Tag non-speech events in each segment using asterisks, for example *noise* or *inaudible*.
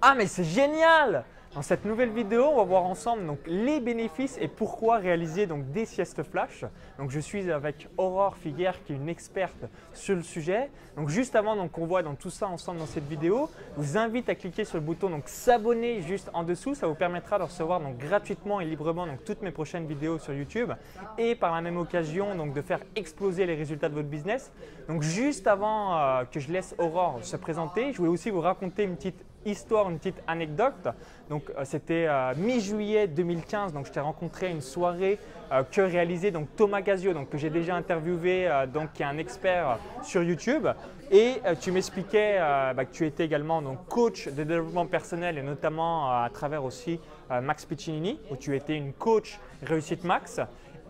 Ah mais c'est génial Dans cette nouvelle vidéo, on va voir ensemble donc, les bénéfices et pourquoi réaliser donc, des siestes flash. Donc, je suis avec Aurore Figuère qui est une experte sur le sujet. Donc, juste avant qu'on voit tout ça ensemble dans cette vidéo, je vous invite à cliquer sur le bouton s'abonner juste en dessous. Ça vous permettra de recevoir donc, gratuitement et librement donc, toutes mes prochaines vidéos sur YouTube et par la même occasion donc, de faire exploser les résultats de votre business. Donc juste avant euh, que je laisse Aurore se présenter, je voulais aussi vous raconter une petite histoire, une petite anecdote. Donc, euh, c'était euh, mi-juillet 2015. Donc, je t'ai rencontré à une soirée euh, que réalisait donc Thomas Gazio, donc que j'ai déjà interviewé, donc qui est un expert sur YouTube. Et tu m'expliquais bah, que tu étais également donc coach de développement personnel et notamment à travers aussi Max Piccinini, où tu étais une coach réussite max.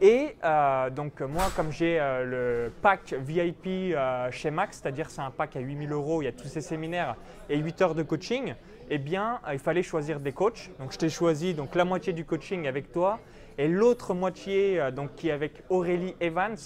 Et euh, donc moi, comme j'ai euh, le pack VIP euh, chez Max, c'est-à-dire c'est un pack à 8000 euros, il y a tous ces séminaires et 8 heures de coaching, eh bien il fallait choisir des coachs. Donc je t'ai choisi donc la moitié du coaching avec toi et l'autre moitié donc qui est avec Aurélie Evans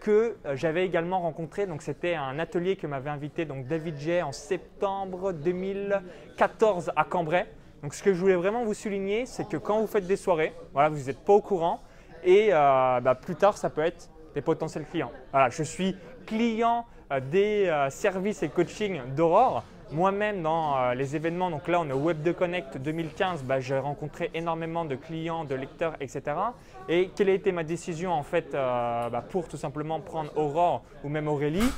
que j'avais également rencontré. Donc c'était un atelier que m'avait invité donc David Jay en septembre 2014 à Cambrai. Donc ce que je voulais vraiment vous souligner, c'est que quand vous faites des soirées, voilà, vous n'êtes pas au courant, et euh, bah, plus tard, ça peut être des potentiels clients. Voilà, je suis client euh, des euh, services et coaching d'Aurore. Moi-même, dans les événements, donc là, on est au Web de Connect 2015, bah, j'ai rencontré énormément de clients, de lecteurs, etc. Et quelle a été ma décision en fait bah, pour tout simplement prendre Aurore ou même Aurélie?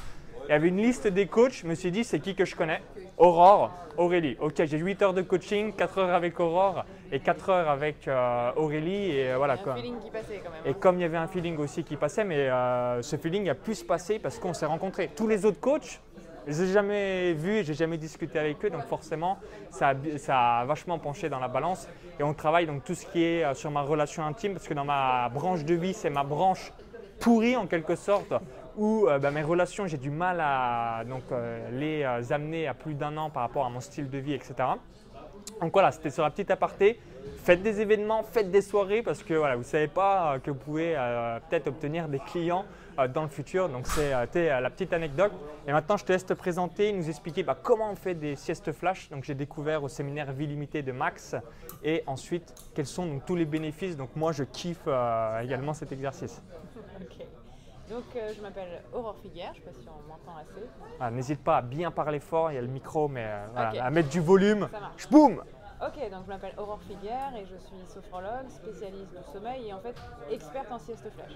Il y avait une liste des coachs, je me suis dit c'est qui que je connais? Aurore, Aurélie. Ok, j'ai 8 heures de coaching, 4 heures avec Aurore et 4 heures avec euh, Aurélie. Et, euh, voilà, il y a un feeling qui passait quand même. Et comme il y avait un feeling aussi qui passait, mais euh, ce feeling a pu se passer parce qu'on s'est rencontrés. Tous les autres coachs, je les ai jamais vus et j'ai jamais discuté avec eux, donc forcément ça a, ça a, vachement penché dans la balance. Et on travaille donc tout ce qui est sur ma relation intime, parce que dans ma branche de vie, c'est ma branche pourrie en quelque sorte où euh, bah, mes relations, j'ai du mal à donc, euh, les euh, amener à plus d'un an par rapport à mon style de vie, etc. Donc voilà, c'était sur la petite aparté. Faites des événements, faites des soirées parce que voilà, vous ne savez pas que vous pouvez peut-être obtenir des clients dans le futur. Donc c'était la petite anecdote. Et maintenant, je te laisse te présenter, nous expliquer bah, comment on fait des siestes flash. Donc j'ai découvert au séminaire Vie limitée de Max. Et ensuite, quels sont donc, tous les bénéfices. Donc moi, je kiffe également cet exercice. Donc euh, je m'appelle Aurore Figuère, je ne sais pas si on m'entend assez. Ah, n'hésite pas à bien parler fort, il y a le micro, mais euh, voilà, à mettre du volume. Je boum Ok, donc je m'appelle Aurore Figuère et je suis sophrologue, spécialiste du sommeil et en fait experte en sieste flash.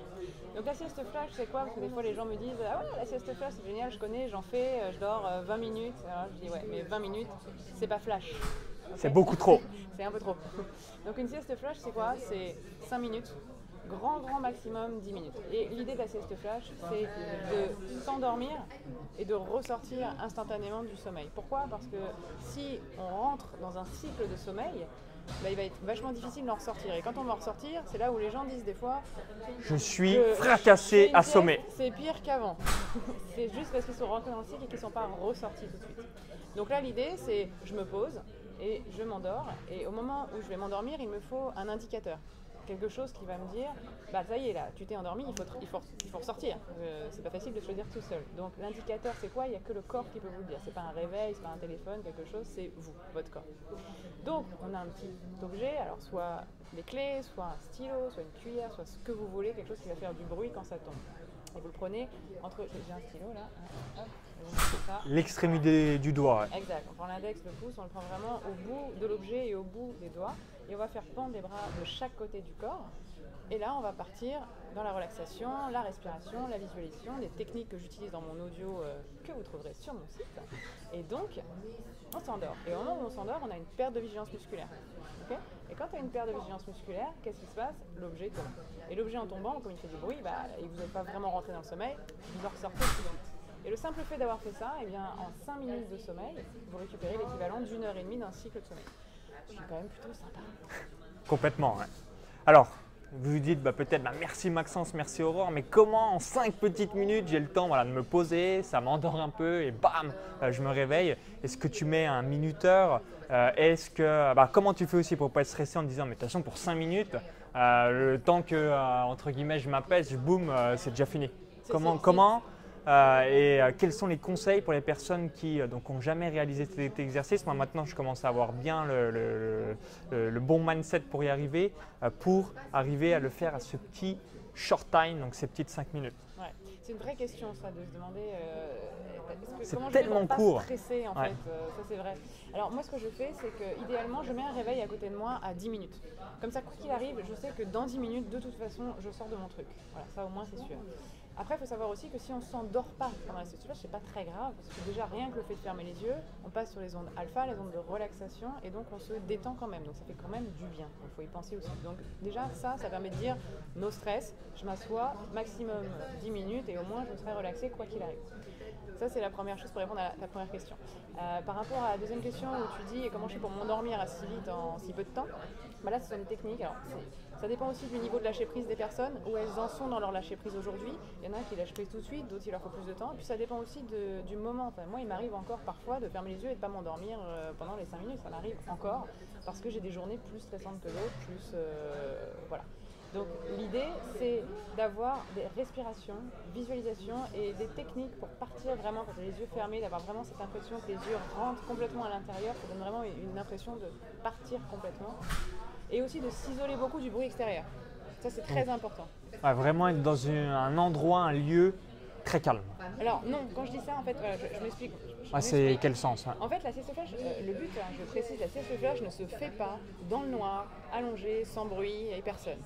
Donc la sieste flash c'est quoi? Parce que des fois les gens me disent Ah ouais, la sieste flash c'est génial, je connais, j'en fais, euh, je dors 20 minutes. Alors je dis Ouais, mais 20 minutes c'est pas flash. C'est beaucoup trop. *laughs* c'est un peu trop. Donc une sieste flash c'est quoi? C'est 5 minutes grand, grand maximum 10 minutes. Et l'idée de la sieste flash, c'est de s'endormir et de ressortir instantanément du sommeil. Pourquoi? Parce que si on rentre dans un cycle de sommeil, bah, il va être vachement difficile d'en ressortir. Et quand on va ressortir, c'est là où les gens disent des fois Je suis fracassé, assommé. C'est pire qu'avant. *laughs* c'est juste parce qu'ils sont rentrés dans le cycle et qu'ils ne sont pas ressortis tout de suite. Donc là, l'idée, c'est je me pose et je m'endors. Et au moment où je vais m'endormir, il me faut un indicateur quelque chose qui va me dire bah ça y est là, tu t'es endormi, il faut, il faut, il faut ressortir. Euh, c'est pas facile de choisir tout seul. Donc l'indicateur c'est quoi? Il n'y a que le corps qui peut vous le dire. C'est pas un réveil, c'est pas un téléphone, quelque chose, c'est vous, votre corps. Donc on a un petit objet, alors soit des clés, soit un stylo, soit une cuillère, soit ce que vous voulez, quelque chose qui va faire du bruit quand ça tombe. Et vous le prenez entre. J'ai un stylo là. L'extrémité du doigt. Exact. On prend l'index, le pouce, on le prend vraiment au bout de l'objet et au bout des doigts. Et on va faire pendre les bras de chaque côté du corps. Et là, on va partir dans la relaxation, la respiration, la visualisation, les techniques que j'utilise dans mon audio euh, que vous trouverez sur mon site. Et donc, on s'endort. Et au moment où on s'endort, on a une perte de vigilance musculaire. et quand tu as une perte de vigilance musculaire, qu'est-ce qui se passe? L'objet tombe. Et l'objet en tombant, comme il fait du bruit, bah, et vous n'êtes pas vraiment rentré dans le sommeil, vous en ressortez tout. Et le simple fait d'avoir fait ça, eh bien, en 5 minutes de sommeil, vous récupérez l'équivalent d'une heure et demie d'un cycle de sommeil. C'est quand même plutôt sympa. Complètement, ouais. Alors, vous vous dites bah, peut-être bah, merci Maxence, merci Aurore, mais comment en 5 petites minutes j'ai le temps voilà, de me poser, ça m'endort un peu et bam, euh, je me réveille. Est-ce que tu mets un minuteur euh, Est-ce que bah, comment tu fais aussi pour pas être stressé en disant mais de toute façon pour 5 minutes, euh, le temps que entre guillemets je m'apaise, boum, c'est déjà fini. Comment comment et euh, quels sont les conseils pour les personnes qui n'ont jamais réalisé cet exercice? Moi maintenant je commence à avoir bien le, le bon mindset pour y arriver, pour arriver à le faire à ce petit short time, donc ces petites 5 minutes. C'est une vraie question ça de se demander c'est tellement je court. Pas stresser, en fait, ça c'est vrai. Alors moi ce que je fais c'est que idéalement je mets un réveil à côté de moi à 10 minutes. Comme ça quoi qu'il arrive, je sais que dans 10 minutes de toute façon je sors de mon truc. Voilà, ça au moins c'est sûr. Après, il faut savoir aussi que si on s'endort pas pendant la flash, c'est pas très grave, parce que déjà rien que le fait de fermer les yeux, on passe sur les ondes alpha, les ondes de relaxation, et donc on se détend quand même. Donc ça fait quand même du bien. Il faut y penser aussi. Donc déjà ça, ça permet de dire no stress, je m'assois maximum 10 minutes et au moins je serai relaxé quoi qu'il arrive. Ça, c'est la première chose pour répondre à ta première question. Euh, par rapport à la deuxième question où tu dis comment je fais pour m'endormir assez vite en si peu de temps, bah là, ce sont des techniques. Alors, ça dépend aussi du niveau de lâcher prise des personnes, où elles en sont dans leur lâcher prise aujourd'hui. Il y en a qui lâchent prise tout de suite, d'autres il leur faut plus de temps. Et puis ça dépend aussi du moment. moi, il m'arrive encore parfois de fermer les yeux et de ne pas m'endormir euh, pendant les 5 minutes. Ça m'arrive encore parce que j'ai des journées plus stressantes que d'autres, plus euh, voilà. Donc l'idée, c'est d'avoir des respirations, visualisations et des techniques pour partir vraiment quand les yeux fermés, d'avoir vraiment cette impression que les yeux rentrent complètement à l'intérieur. Ça donne vraiment une impression de partir complètement. Et aussi de s'isoler beaucoup du bruit extérieur. Ça, c'est très important. vraiment être dans un endroit, un lieu très calme. Alors non, quand je dis ça, en fait, je, m'explique. c'est quel sens En fait, la euh, le but, hein, je précise, la sieste flash ne se fait pas dans le noir, allongé, sans bruit, et personne.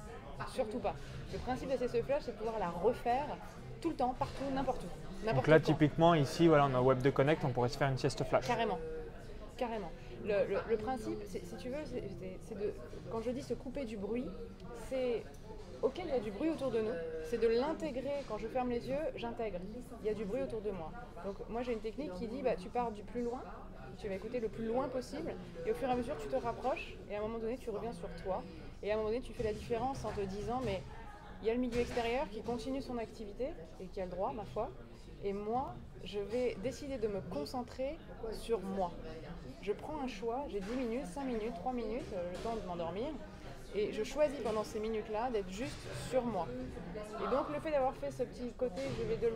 Surtout pas. Le principe de ces flash, c'est de pouvoir la refaire tout le temps, partout, n'importe où. Donc là, typiquement, ici, voilà, on a Web de Connect, on pourrait se faire une sieste flash. Carrément. Carrément. Le, principe, si tu veux, c'est de. Quand je dis se couper du bruit, c'est. Ok, il y a du bruit autour de nous. C'est de l'intégrer. Quand je ferme les yeux, j'intègre. Il y a du bruit autour de moi. Donc, moi, j'ai une technique qui dit bah, tu pars du plus loin, tu vas écouter le plus loin possible, et au fur et à mesure, tu te rapproches, et à un moment donné, tu reviens sur toi. Et à un moment donné, tu fais la différence en te disant, mais il y a le milieu extérieur qui continue son activité et qui a le droit, ma foi. Et moi, je vais décider de me concentrer sur moi. Je prends un choix, j'ai 10 minutes, 5 minutes, 3 minutes, euh, le temps de m'endormir. Et je choisis pendant ces minutes-là d'être juste sur moi. Et donc le fait d'avoir fait ce petit côté, je vais de,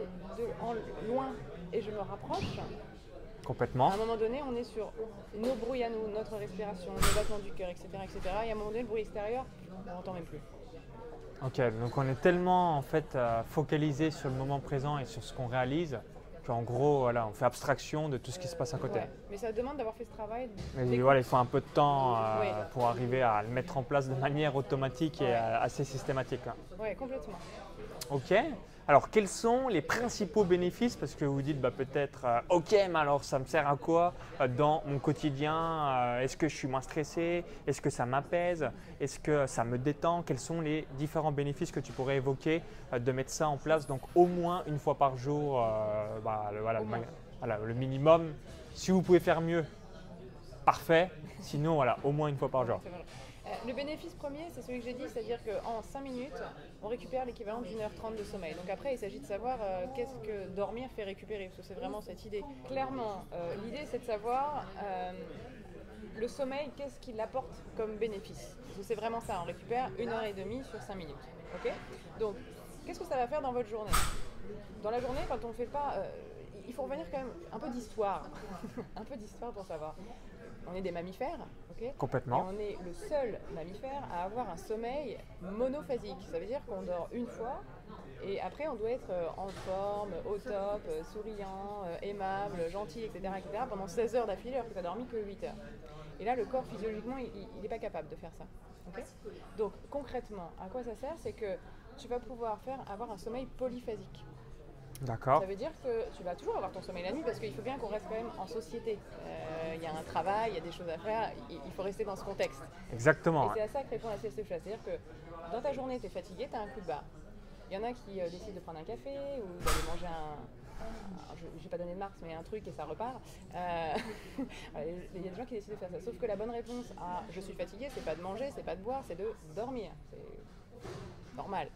en loin et je me rapproche, Complètement. À un moment donné, on est sur nos bruits à nous, notre respiration, le battement du cœur, etc., etc. Et à un moment donné, le bruit extérieur, on n'entend même plus. Ok, donc on est tellement en fait euh, focalisé sur le moment présent et sur ce qu'on réalise qu'en gros, voilà, on fait abstraction de tout ce qui se passe à côté. Mais ça demande d'avoir fait ce travail. Mais voilà, il faut un peu de temps euh, pour arriver à le mettre en place de manière automatique et euh, assez systématique. Oui, complètement. Ok. Alors, quels sont les principaux bénéfices? Parce que vous dites bah, peut-être, euh, ok, mais alors ça me sert à quoi euh, dans mon quotidien? Est-ce que je suis moins stressé? Est-ce que ça m'apaise? Est-ce que ça me détend? Quels sont les différents bénéfices que tu pourrais évoquer de mettre ça en place? Donc, au moins une fois par jour, bah, voilà, le, minimum. Si vous pouvez faire mieux, parfait. Sinon, voilà, au moins une fois par jour. Le bénéfice premier, c'est celui que j'ai dit, c'est-à-dire qu'en 5 minutes, on récupère l'équivalent d'une heure trente de sommeil. Donc après, il s'agit de savoir euh, qu'est-ce que dormir fait récupérer, parce que c'est vraiment cette idée. Clairement, euh, l'idée, c'est de savoir euh, le sommeil, qu'est-ce qu'il apporte comme bénéfice? C'est vraiment ça, on récupère une heure et demie sur 5 minutes. ok? Donc, qu'est-ce que ça va faire dans votre journée? Dans la journée, quand on ne fait pas il faut revenir quand même un peu d'histoire. *laughs* un peu d'histoire pour savoir. On est des mammifères, ok? Complètement. Et on est le seul mammifère à avoir un sommeil monophasique. Ça veut dire qu'on dort une fois et après on doit être euh, en forme, au top, euh, souriant, euh, aimable, gentil, etc., etc. pendant 16 heures d'affilée alors que tu n'as dormi que 8 heures. Et là, le corps, physiologiquement, il n'est pas capable de faire ça. Donc, concrètement, à quoi ça sert? C'est que tu vas pouvoir faire avoir un sommeil polyphasique. D'accord. Ça veut dire que tu vas toujours avoir ton sommeil la nuit parce qu'il faut bien qu'on reste quand même en société. Euh, il y a un travail, il y a des choses à faire, il faut rester dans ce contexte. Exactement. Et c'est à ça que répond la sieste C'est-à-dire que dans ta journée, tu es fatigué, tu as un coup de barre. Il y en a qui euh, décident de prendre un café ou d'aller manger un, je ne vais pas donner de marque, mais un truc et ça repart. *laughs* Euh, il y a des gens qui décident de faire ça. Sauf que la bonne réponse à je suis fatigué, c'est pas de manger, c'est pas de boire, c'est de dormir. C'est normal.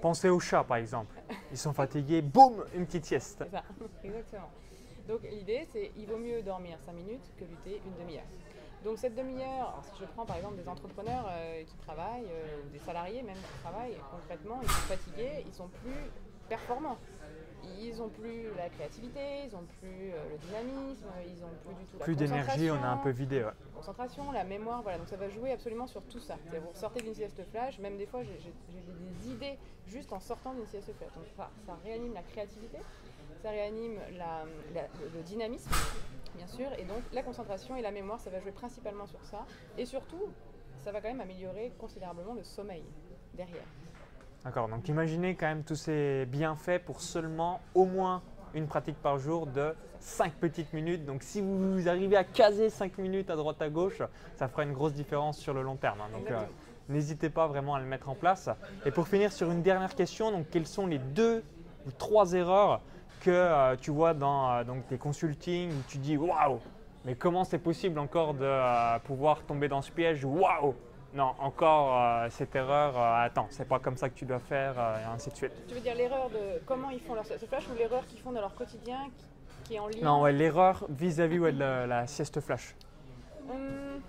Pensez aux chats, par exemple. Ils sont fatigués, boum, une petite sieste. Ça, *laughs* exactement. Donc l'idée, c'est il vaut mieux dormir 5 minutes que lutter une demi-heure. Donc cette demi-heure, si je prends par exemple des entrepreneurs euh, qui travaillent, euh, ou des salariés même qui travaillent, concrètement, ils sont fatigués, ils sont plus performants. Ils n'ont plus la créativité, ils n'ont plus euh, le dynamisme, ils n'ont plus du tout la Plus d'énergie, on a un peu vidé. Ouais. concentration, la mémoire, voilà. Donc ça va jouer absolument sur tout ça. Vous sortez d'une sieste flash, même des fois j'ai des idées juste en sortant d'une sieste flash. Donc ça, ça réanime la créativité, ça réanime la- la- le dynamisme, bien sûr, et donc la concentration et la mémoire, ça va jouer principalement sur ça. Et surtout, ça va quand même améliorer considérablement le sommeil derrière. D'accord, donc imaginez quand même tous ces bienfaits pour seulement au moins une pratique par jour de 5 petites minutes. Donc si vous arrivez à caser 5 minutes à droite à gauche, ça fera une grosse différence sur le long terme. hein. Donc euh, n'hésitez pas vraiment à le mettre en place. Et pour finir sur une dernière question, donc quelles sont les deux ou trois erreurs que euh, tu vois dans euh, donc, tes consultings où tu dis waouh, mais comment c'est possible encore de pouvoir tomber dans ce piège Waouh? Non, encore euh, cette erreur, euh, attends, c'est pas comme ça que tu dois faire, euh, et ainsi de suite. Tu veux dire l'erreur de comment ils font leur sieste flash ou l'erreur qu'ils font dans leur quotidien qui, qui est en lien Non, ouais, l'erreur vis-à-vis ouais, de la, la sieste flash. Hum,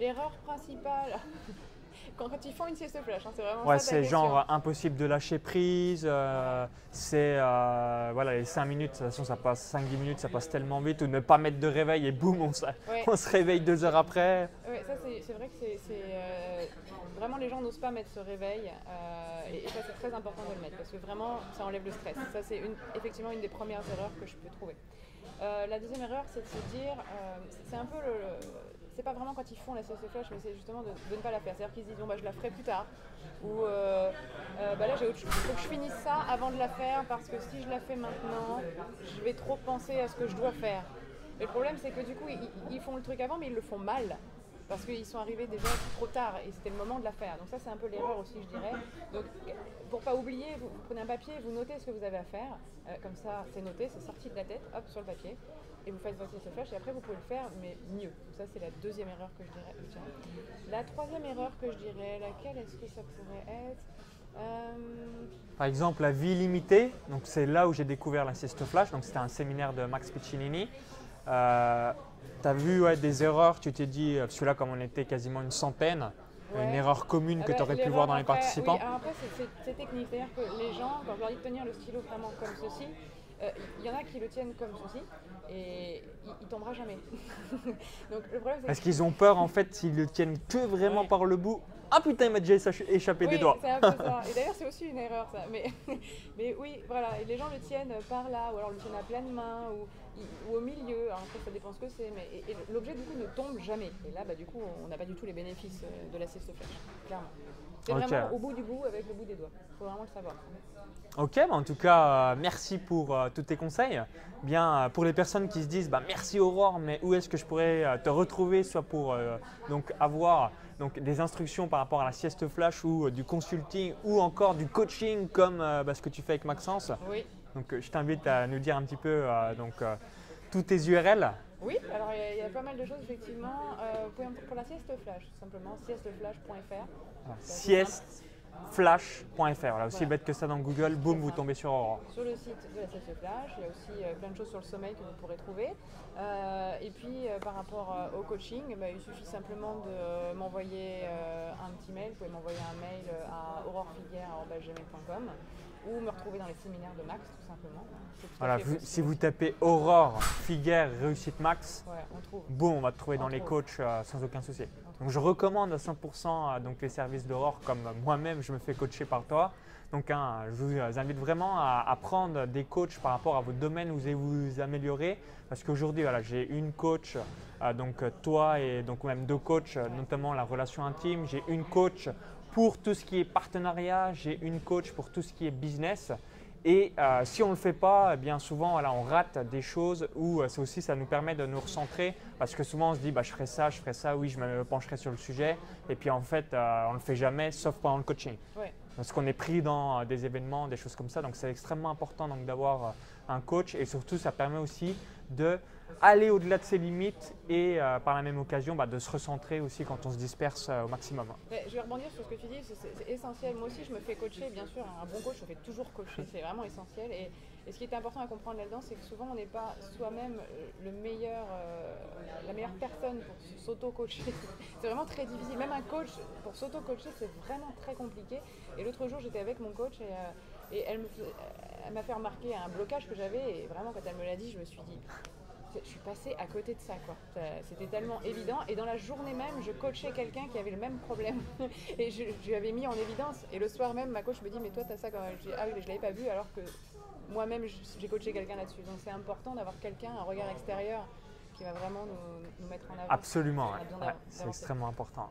L'erreur principale, *laughs* quand, quand ils font une sieste flash, hein, c'est vraiment Ouais, c'est genre impossible de lâcher prise. euh, c'est voilà, les 5 minutes, de toute façon, ça passe 5-10 minutes, ça passe tellement vite. Ou ne pas mettre de réveil et boum, on Ouais. on se réveille deux heures après. Ça c'est vrai que c'est euh, vraiment les gens n'osent pas mettre ce réveil euh, et, et ça c'est très important de le mettre parce que vraiment ça enlève le stress. Ça c'est effectivement une des premières erreurs que je peux trouver. Euh, la deuxième erreur c'est de se dire, c'est- un peu le, c'est pas vraiment quand ils font la sieste flash mais c'est justement de, ne pas la faire. C'est-à-dire qu'ils se disent bon bah je la ferai plus tard ou euh, euh, bah là j'ai autre chose. Il faut que je finisse ça avant de la faire parce que si je la fais maintenant je vais trop penser à ce que je dois faire. Mais le problème, c'est que du coup, ils font le truc avant, mais ils le font mal. Parce qu'ils sont arrivés déjà trop tard et c'était le moment de la faire. Donc ça, c'est un peu l'erreur aussi, je dirais. Donc, pour pas oublier, vous, prenez un papier, vous notez ce que vous avez à faire. Euh, comme ça, c'est noté, c'est sorti de la tête, hop, sur le papier. Et vous faites votre flash et après, vous pouvez le faire, mais mieux. Donc ça, c'est la deuxième erreur que je dirais. dirais. La troisième erreur que je dirais, laquelle est-ce que ça pourrait être? Euh, Par exemple, la vie limitée, donc c'est là où j'ai découvert la sieste flash. Donc c'était un séminaire de Max Piccinini. Euh, tu as vu ouais, des erreurs, tu t'es dit, euh, parce que là, comme on était quasiment une centaine, une erreur commune Ah que bah, tu aurais pu voir dans les après- participants Oui, alors après, c'est- technique. C'est-à-dire que les gens, quand je leur dis de tenir le stylo vraiment comme ceci, euh, il y en a qui le tiennent comme ceci et il, tombera jamais. *laughs* Donc le problème, Parce qu'ils ont peur, en fait, s'ils le tiennent que vraiment Ouais. par le bout. Ah putain, il m'a déjà écha- échappé des doigts. c'est un peu ça. *laughs* Et d'ailleurs, c'est aussi une erreur, ça. Mais, *laughs* mais oui, voilà. Et les gens le tiennent par là, ou alors le tiennent à pleine main, ou, ou au milieu. Alors après, ça dépend ce que c'est. Mais et, et l'objet, du coup, ne tombe jamais. Et là, bah, du coup, on n'a pas du tout les bénéfices euh, de la sieste flash, clairement. C'est vraiment au bout du bout avec le bout des doigts. Il faut vraiment le savoir. Ok, bah en tout cas, euh, merci pour euh, tous tes conseils. Bien, euh, pour les personnes qui se disent, bah, merci Aurore, mais où est-ce que je pourrais te retrouver, soit pour donc avoir donc des instructions par rapport à la sieste flash ou du consulting ou encore du coaching comme bah, ce que tu fais avec Maxence? Oui. Donc, euh, je t'invite à nous dire un petit peu euh, donc euh, tous tes URL. Oui, alors il y, a- il y a pas mal de choses effectivement. Pouvez, pour la sieste flash, tout simplement, siesteflash.fr. siesteflash.fr. Voilà, aussi Voilà. bête que ça dans Google, boum, vous tombez sur Aurore. Sur le site de la sieste flash, il y a aussi euh, plein de choses sur le sommeil que vous pourrez trouver. Euh, et puis euh, par rapport au coaching, bah, il suffit simplement de m'envoyer un petit mail. Vous pouvez m'envoyer un mail à aurorefiguière.com ou me retrouver dans les séminaires de Max tout simplement. Tout Voilà, vous- si vous tapez Aurore, Figuère, Réussite Max, Ouais, on trouve. boum, on va te trouver On dans les coachs sans aucun souci. Donc je recommande à 100% euh, donc les services d'Aurore comme euh, moi-même je me fais coacher par toi. Donc hein, je vous euh, invite vraiment à, prendre des coachs par rapport à votre domaine où vous allez vous améliorer. Parce qu'aujourd'hui voilà, j'ai une coach, donc toi et donc même deux coachs, notamment la relation intime. J'ai une coach pour tout ce qui est partenariat, j'ai une coach pour tout ce qui est business. Et euh, si on ne le fait pas, eh bien souvent voilà, on rate des choses où euh, c'est aussi ça nous permet de nous recentrer. Parce que souvent on se dit bah, je ferai ça, je ferai ça, oui je me pencherai sur le sujet. Et puis en fait euh, on ne le fait jamais sauf pendant le coaching. Parce qu'on est pris dans euh, des événements, des choses comme ça. Donc c'est extrêmement important donc, d'avoir euh, un coach et surtout ça permet aussi de aller au-delà de ses limites et euh, par la même occasion bah, de se recentrer aussi quand on se disperse au maximum. Je vais rebondir sur ce que tu dis, c'est- essentiel. Moi aussi, je me fais coacher, bien sûr. Un bon coach se fait toujours coacher, c'est vraiment essentiel. Et ce qui est important à comprendre là-dedans, c'est que souvent, on n'est pas soi-même euh, euh, la meilleure personne pour s'auto-coacher. *laughs* C'est vraiment très difficile. Même un coach, pour s'auto-coacher, c'est vraiment très compliqué. Et l'autre jour, j'étais avec mon coach et, euh, elle m'a fait remarquer un blocage que j'avais et vraiment quand elle me l'a dit, je me suis dit, je suis passée à côté de ça C'était tellement évident et dans la journée même, je coachais quelqu'un qui avait le même problème *laughs* et je, je lui avais mis en évidence. Et le soir même, ma coach me dit mais toi t'as ça quand même. Je dis ah oui, mais je l'avais pas vu alors que moi-même j'ai coaché quelqu'un là-dessus. Donc c'est important d'avoir quelqu'un, un regard extérieur qui va vraiment nous, nous mettre en avant. Absolument, ouais. c'est extrêmement important.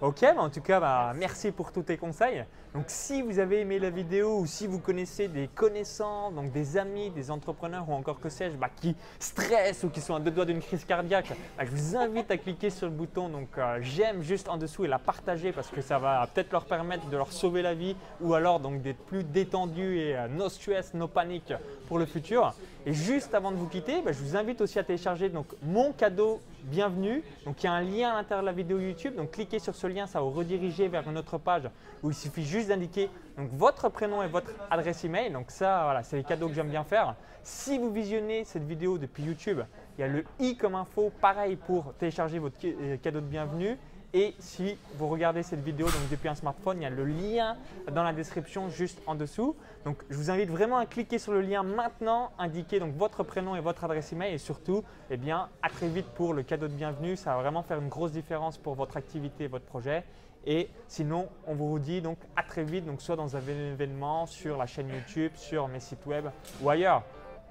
Ok, bah en tout cas, bah, merci pour tous tes conseils. Donc, si vous avez aimé la vidéo ou si vous connaissez des connaissants, donc des amis, des entrepreneurs ou encore que sais-je, bah, qui stressent ou qui sont à deux doigts d'une crise cardiaque, je vous invite à cliquer sur le bouton donc euh, j'aime juste en dessous et la partager parce que ça va peut-être leur permettre de leur sauver la vie ou alors donc d'être plus détendus et euh, no stress, no panique pour le futur. Et juste avant de vous quitter, bah, je vous invite aussi à télécharger mon cadeau bienvenue. Donc il y a un lien à l'intérieur de la vidéo YouTube. Donc cliquez sur ce lien, ça vous rediriger vers une autre page où il suffit juste d'indiquer votre prénom et votre adresse email. Donc ça, voilà, c'est les cadeaux que j'aime bien faire. Si vous visionnez cette vidéo depuis YouTube, il y a le i comme info, pareil pour télécharger votre euh, cadeau de bienvenue. Et si vous regardez cette vidéo donc depuis un smartphone, il y a le lien dans la description juste en dessous. Donc je vous invite vraiment à cliquer sur le lien maintenant, indiquer donc votre prénom et votre adresse email et surtout, eh bien, à très vite pour le cadeau de bienvenue. Ça va vraiment faire une grosse différence pour votre activité et votre projet. Et sinon, on vous dit donc à très vite, donc soit dans un événement, sur la chaîne YouTube, sur mes sites web ou ailleurs.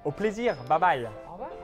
Au plaisir, bye bye Au revoir.